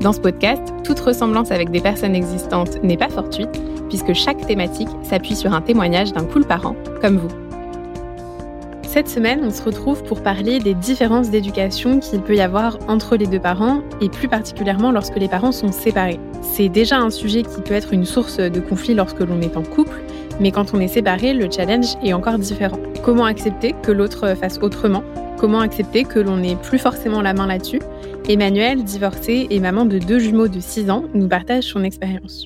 Dans ce podcast, toute ressemblance avec des personnes existantes n'est pas fortuite, puisque chaque thématique s'appuie sur un témoignage d'un cool parent, comme vous. Cette semaine, on se retrouve pour parler des différences d'éducation qu'il peut y avoir entre les deux parents, et plus particulièrement lorsque les parents sont séparés. C'est déjà un sujet qui peut être une source de conflit lorsque l'on est en couple, mais quand on est séparé, le challenge est encore différent. Comment accepter que l'autre fasse autrement Comment accepter que l'on n'ait plus forcément la main là-dessus Emmanuel, divorcé et maman de deux jumeaux de 6 ans, nous partage son expérience.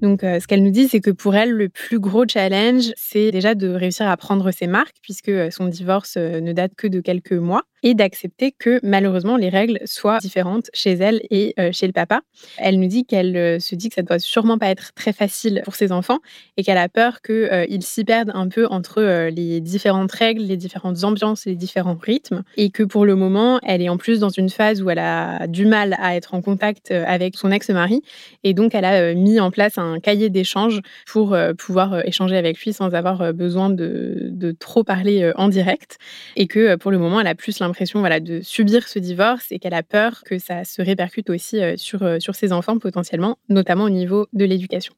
Donc, euh, ce qu'elle nous dit, c'est que pour elle, le plus gros challenge, c'est déjà de réussir à prendre ses marques, puisque euh, son divorce euh, ne date que de quelques mois et d'accepter que malheureusement les règles soient différentes chez elle et euh, chez le papa. Elle nous dit qu'elle euh, se dit que ça doit sûrement pas être très facile pour ses enfants et qu'elle a peur qu'ils euh, s'y perdent un peu entre les différentes règles, les différentes ambiances, les différents rythmes et que pour le moment elle est en plus dans une phase où elle a du mal à être en contact avec son ex-mari et donc elle a mis en place un cahier d'échange pour pouvoir échanger avec lui sans avoir besoin de, de trop parler en direct et que pour le moment elle a plus l'impression voilà, de subir ce divorce et qu'elle a peur que ça se répercute aussi euh, sur, euh, sur ses enfants potentiellement, notamment au niveau de l'éducation.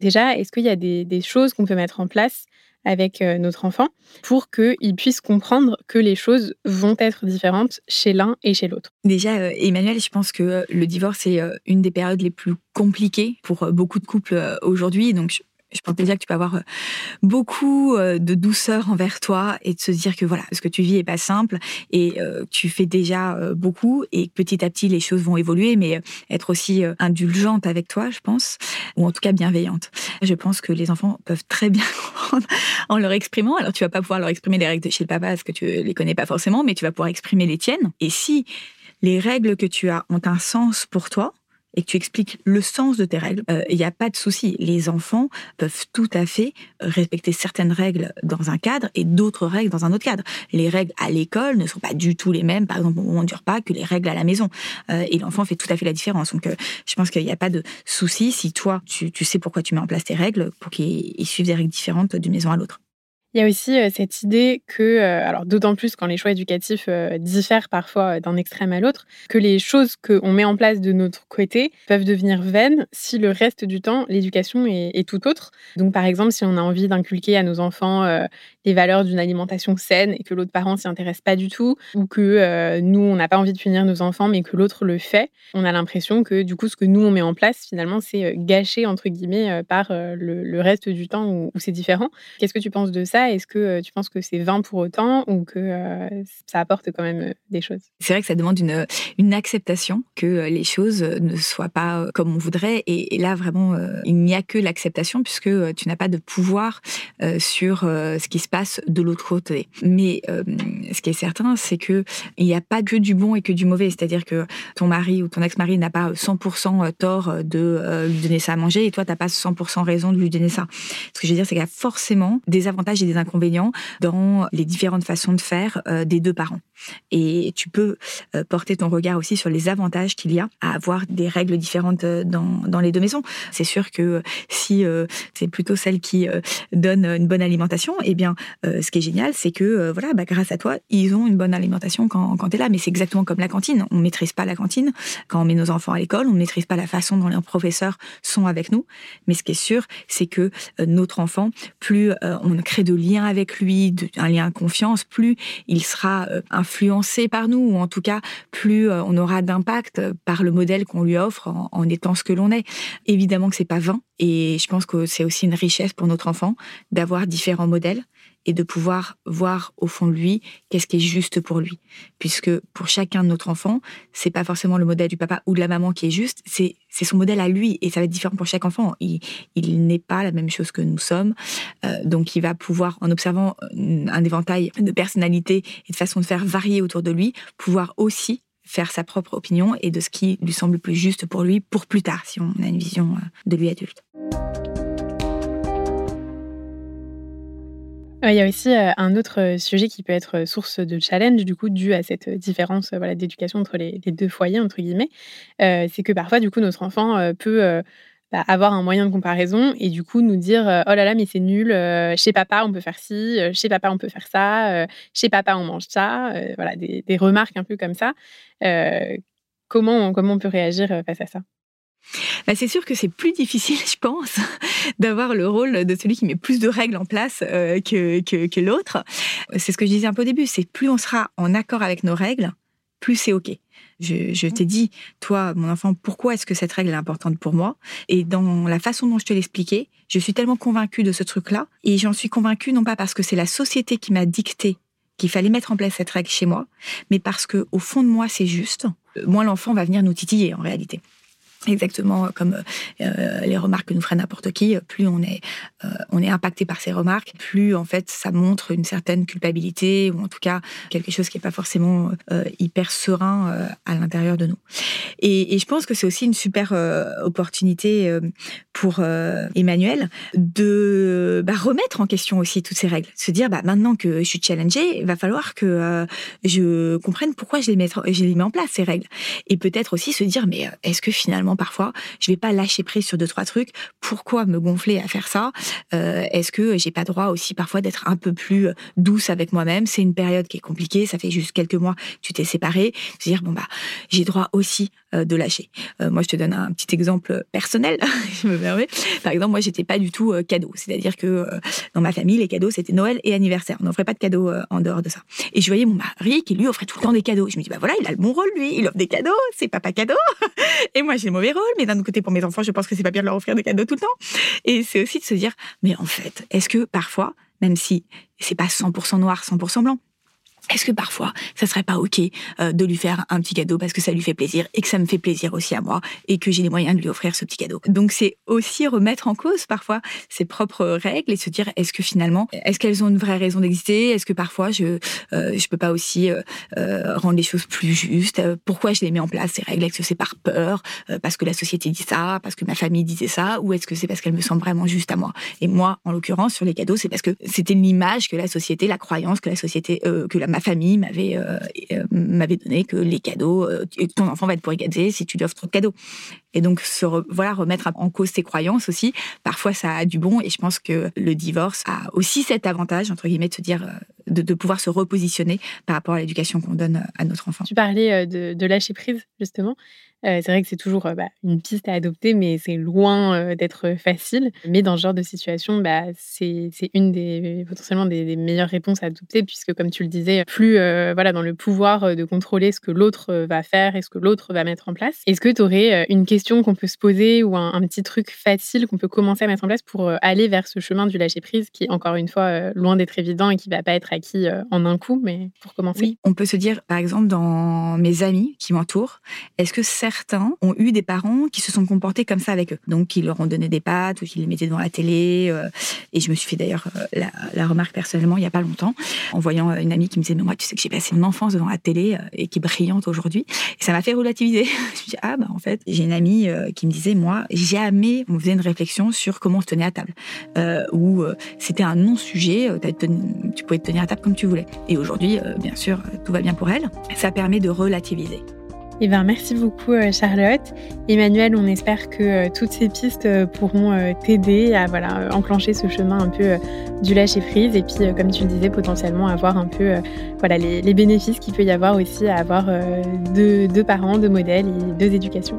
Déjà, est-ce qu'il y a des, des choses qu'on peut mettre en place avec euh, notre enfant pour qu'il puisse comprendre que les choses vont être différentes chez l'un et chez l'autre? Déjà, Emmanuel, je pense que le divorce est une des périodes les plus compliquées pour beaucoup de couples aujourd'hui. Donc, je pense déjà que tu peux avoir euh, beaucoup euh, de douceur envers toi et de se dire que voilà, ce que tu vis est pas simple et euh, tu fais déjà beaucoup et petit à petit les choses vont évoluer, mais être aussi indulgente avec toi, je pense, ou en tout cas bienveillante. Je pense que les enfants peuvent très bien comprendre en leur exprimant. Alors tu vas pas pouvoir leur exprimer les règles de chez le papa parce que tu les connais pas forcément, mais tu vas pouvoir exprimer les tiennes. Et si les règles que tu as ont un sens pour toi, et que tu expliques le sens de tes règles, il euh, n'y a pas de souci. Les enfants peuvent tout à fait respecter certaines règles dans un cadre et d'autres règles dans un autre cadre. Les règles à l'école ne sont pas du tout les mêmes, par exemple au moment du repas, que les règles à la maison. Euh, et l'enfant fait tout à fait la différence. Donc, euh, je pense qu'il n'y a pas de souci si toi, tu, tu sais pourquoi tu mets en place tes règles pour qu'ils suivent des règles différentes d'une maison à l'autre. Il y a aussi cette idée que, alors d'autant plus quand les choix éducatifs diffèrent parfois d'un extrême à l'autre, que les choses qu'on met en place de notre côté peuvent devenir vaines si le reste du temps, l'éducation est, tout autre. Donc par exemple, si on a envie d'inculquer à nos enfants les valeurs d'une alimentation saine et que l'autre parent s'y intéresse pas du tout, ou que nous, on n'a pas envie de punir nos enfants mais que l'autre le fait, on a l'impression que du coup, ce que nous, on met en place, finalement, c'est gâché, entre guillemets, par le, reste du temps où c'est différent. Qu'est-ce que tu penses de ça est-ce que euh, tu penses que c'est vain pour autant ou que euh, ça apporte quand même euh, des choses? C'est vrai que ça demande une, acceptation que les choses ne soient pas comme on voudrait. Et, là, vraiment, il n'y a que l'acceptation puisque tu n'as pas de pouvoir sur ce qui se passe de l'autre côté. Mais ce qui est certain, c'est que il n'y a pas que du bon et que du mauvais. C'est-à-dire que ton mari ou ton ex-mari n'a pas 100% tort de lui donner ça à manger et toi, tu n'as pas 100% raison de lui donner ça. Ce que je veux dire, c'est qu'il y a forcément des avantages et des inconvénients dans les différentes façons de faire euh, des deux parents. Et tu peux euh, porter ton regard aussi sur les avantages qu'il y a à avoir des règles différentes euh, dans, dans les deux maisons. C'est sûr que si c'est plutôt celle qui donne une bonne alimentation, eh bien, ce qui est génial, c'est que voilà, bah, grâce à toi, ils ont une bonne alimentation quand, quand tu es là. Mais c'est exactement comme la cantine. On ne maîtrise pas la cantine. Quand on met nos enfants à l'école, on ne maîtrise pas la façon dont les professeurs sont avec nous. Mais ce qui est sûr, c'est que notre enfant, plus on crée de liens avec lui, un lien de confiance, plus il sera euh, influencé par nous, ou en tout cas, plus euh, on aura d'impact par le modèle qu'on lui offre en, étant ce que l'on est. Évidemment que c'est pas vain, et je pense que c'est aussi une richesse pour notre enfant d'avoir différents modèles et de pouvoir voir au fond de lui qu'est-ce qui est juste pour lui. Puisque pour chacun de notre enfant, c'est pas forcément le modèle du papa ou de la maman qui est juste, c'est son modèle à lui et ça va être différent pour chaque enfant. Il, il n'est pas la même chose que nous sommes. Euh, donc il va pouvoir, en observant un éventail de personnalités et de façons de faire varier autour de lui, pouvoir aussi faire sa propre opinion et de ce qui lui semble le plus juste pour lui pour plus tard, si on a une vision euh, de lui adulte. Il y a aussi un autre sujet qui peut être source de challenge, du coup, dû à cette différence voilà, d'éducation entre les, deux foyers, entre guillemets. c'est que parfois, du coup, notre enfant peut bah, avoir un moyen de comparaison et du coup nous dire oh là là mais c'est nul chez papa on peut faire ci chez papa on peut faire ça chez papa on mange ça voilà des, remarques un peu comme ça comment comment on peut réagir face à ça? Bah, c'est sûr que c'est plus difficile, je pense, d'avoir le rôle de celui qui met plus de règles en place que, que, que l'autre. C'est ce que je disais un peu au début, c'est plus on sera en accord avec nos règles, plus c'est OK. Je, t'ai dit, toi, mon enfant, pourquoi est-ce que cette règle est importante pour moi? Et dans la façon dont je te l'expliquais, je suis tellement convaincue de ce truc-là. Et j'en suis convaincue non pas parce que c'est la société qui m'a dicté qu'il fallait mettre en place cette règle chez moi, mais parce que au fond de moi, c'est juste. Moi, l'enfant va venir nous titiller en réalité. Exactement comme euh, les remarques que nous ferait n'importe qui, plus on est, euh, impacté par ces remarques, plus en fait ça montre une certaine culpabilité ou en tout cas quelque chose qui n'est pas forcément euh, hyper serein à l'intérieur de nous. Et, je pense que c'est aussi une super opportunité pour Emmanuel de bah, remettre en question aussi toutes ces règles, se dire bah, maintenant que je suis challengée, il va falloir que je comprenne pourquoi je les mets en place ces règles. Et peut-être aussi se dire mais est-ce que finalement parfois, je vais pas lâcher prise sur deux trois trucs. Pourquoi me gonfler à faire ça? Euh, Est-ce que j'ai pas droit aussi parfois d'être un peu plus euh, douce avec moi-même? C'est une période qui est compliquée. Ça fait juste quelques mois que tu t'es séparé. Se dire bon bah j'ai droit aussi euh, de lâcher. moi, je te donne un petit exemple personnel. je me permets. Par exemple, moi, j'étais pas du tout cadeau. C'est-à-dire que dans ma famille, les cadeaux c'était Noël et anniversaire. On n'offrait pas de cadeaux en dehors de ça. Et je voyais mon mari qui lui offrait tout le temps des cadeaux. Je me dis bah voilà, il a le bon rôle lui. Il offre des cadeaux. C'est papa cadeau. et moi, j'ai mauvais rôle, mais d'un autre côté, pour mes enfants, je pense que c'est pas bien de leur offrir des cadeaux tout le temps. Et c'est aussi de se dire, mais en fait, est-ce que parfois, même si c'est pas 100% noir, 100% blanc, est-ce que parfois, ça serait pas ok euh, de lui faire un petit cadeau parce que ça lui fait plaisir et que ça me fait plaisir aussi à moi et que j'ai les moyens de lui offrir ce petit cadeau? Donc c'est aussi remettre en cause parfois ses propres règles et se dire est-ce que finalement, est-ce qu'elles ont une vraie raison d'exister? Est-ce que parfois je euh, je peux pas aussi euh, rendre les choses plus justes? Pourquoi je les mets en place ces règles? Est-ce que c'est par peur parce que la société dit ça, parce que ma famille disait ça, ou est-ce que c'est parce qu'elles me semblent vraiment justes à moi? Et moi, en l'occurrence, sur les cadeaux, c'est parce que c'était l'image que la société, la croyance que la société, que la ma famille m'avait euh, euh, m'avait donné que les cadeaux, euh, ton enfant va être gâter si tu lui offres trop de cadeaux. Et donc, voilà, remettre en cause ses croyances aussi, parfois ça a du bon. Et je pense que le divorce a aussi cet avantage, entre guillemets, de se dire, de, de pouvoir se repositionner par rapport à l'éducation qu'on donne à notre enfant. Tu parlais de, de lâcher prise, justement. Euh, c'est vrai que c'est toujours euh, bah, une piste à adopter, mais c'est loin euh, d'être facile. Mais dans ce genre de situation, bah, c'est une des potentiellement des, meilleures réponses à adopter, puisque comme tu le disais, plus voilà dans le pouvoir de contrôler ce que l'autre va faire et ce que l'autre va mettre en place. Est-ce que tu aurais une question qu'on peut se poser ou un, petit truc facile qu'on peut commencer à mettre en place pour aller vers ce chemin du lâcher prise, qui encore une fois loin d'être évident et qui va pas être acquis en un coup, mais pour commencer. On peut se dire, par exemple, dans mes amis qui m'entourent, est-ce que certains ont eu des parents qui se sont comportés comme ça avec eux? Donc, qui leur ont donné des pâtes ou qui les mettaient devant la télé. Euh, et je me suis fait d'ailleurs euh, la, remarque personnellement il n'y a pas longtemps, en voyant euh, une amie qui me disait Mais moi, tu sais que j'ai passé une enfance devant la télé et qui est brillante aujourd'hui. Et ça m'a fait relativiser. je me suis dit Ah, bah en fait, j'ai une amie qui me disait Moi, jamais on faisait une réflexion sur comment on se tenait à table. ou c'était un non-sujet, tu pouvais te tenir à table comme tu voulais. Et aujourd'hui, bien sûr, tout va bien pour elle. Ça permet de relativiser. Eh ben, merci beaucoup euh, Charlotte. Emmanuel, on espère que euh, toutes ces pistes euh, pourront t'aider à voilà, enclencher ce chemin un peu du lâcher prise et puis comme tu le disais potentiellement avoir un peu voilà, les, bénéfices qu'il peut y avoir aussi à avoir deux, deux parents, deux modèles et deux éducations.